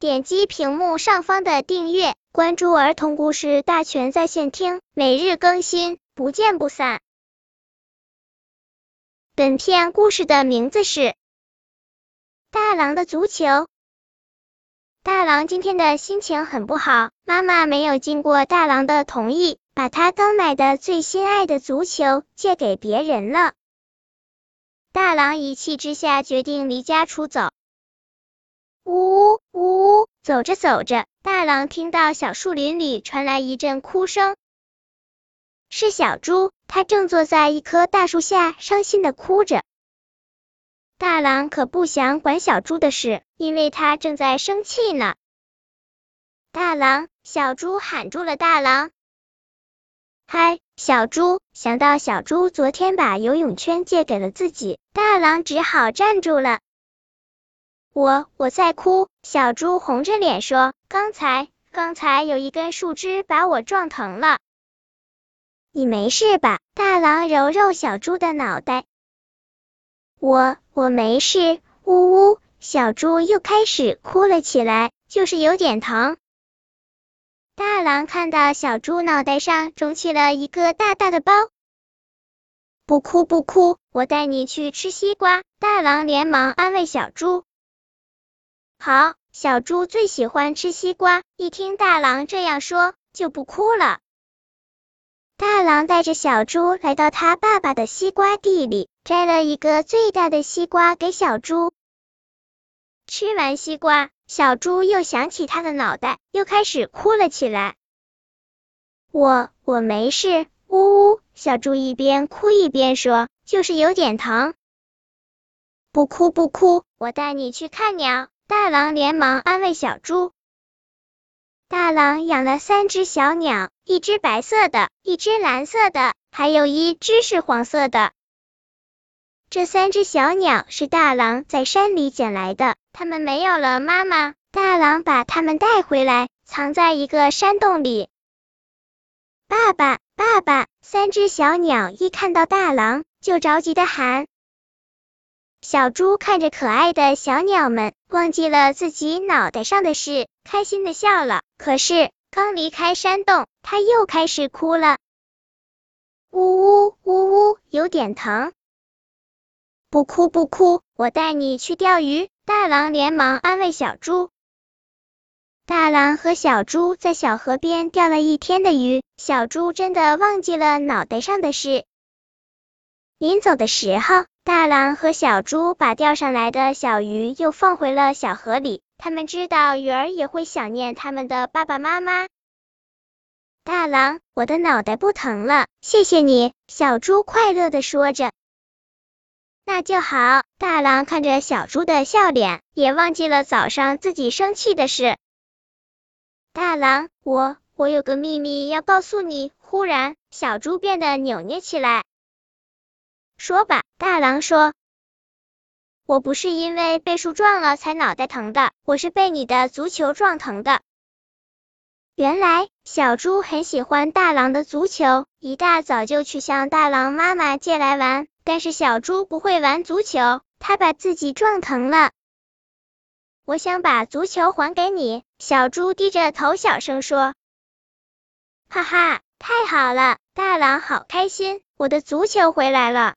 点击屏幕上方的订阅，关注儿童故事大全在线听，每日更新，不见不散。本片故事的名字是《大郎的足球》。大郎今天的心情很不好，妈妈没有经过大郎的同意，把他刚买的最心爱的足球借给别人了。大郎一气之下决定离家出走。呜呜呜呜！走着走着，大郎听到小树林里传来一阵哭声，是小猪，它正坐在一棵大树下，伤心的哭着。大郎可不想管小猪的事，因为它正在生气呢。大郎，小猪喊住了大郎。嗨，小猪！想到小猪昨天把游泳圈借给了自己，大郎只好站住了。我我在哭，小猪红着脸说：“刚才刚才有一根树枝把我撞疼了。”你没事吧？大狼揉揉小猪的脑袋。我我没事，呜呜，小猪又开始哭了起来，就是有点疼。大狼看到小猪脑袋上肿起了一个大大的包，不哭不哭，我带你去吃西瓜。大狼连忙安慰小猪。好，小猪最喜欢吃西瓜，一听大狼这样说，就不哭了。大狼带着小猪来到他爸爸的西瓜地里，摘了一个最大的西瓜给小猪。吃完西瓜，小猪又想起他的脑袋，又开始哭了起来。我我没事，呜呜，小猪一边哭一边说，就是有点疼。不哭不哭，我带你去看鸟。大狼连忙安慰小猪。大狼养了三只小鸟，一只白色的，一只蓝色的，还有一只是黄色的。这三只小鸟是大狼在山里捡来的，它们没有了妈妈，大狼把它们带回来，藏在一个山洞里。爸爸，爸爸！三只小鸟一看到大狼，就着急的喊。小猪看着可爱的小鸟们，忘记了自己脑袋上的事，开心的笑了。可是刚离开山洞，它又开始哭了。呜呜呜呜，有点疼。不哭不哭，我带你去钓鱼。大郎连忙安慰小猪。大郎和小猪在小河边钓了一天的鱼，小猪真的忘记了脑袋上的事。临走的时候。大狼和小猪把钓上来的小鱼又放回了小河里，他们知道鱼儿也会想念他们的爸爸妈妈。大狼，我的脑袋不疼了，谢谢你。小猪快乐的说着。那就好。大狼看着小猪的笑脸，也忘记了早上自己生气的事。大狼，我我有个秘密要告诉你。忽然，小猪变得扭捏起来。说吧，大狼说：“我不是因为被树撞了才脑袋疼的，我是被你的足球撞疼的。”原来小猪很喜欢大狼的足球，一大早就去向大狼妈妈借来玩。但是小猪不会玩足球，他把自己撞疼了。我想把足球还给你。小猪低着头小声说：“哈哈，太好了！”大狼好开心，我的足球回来了。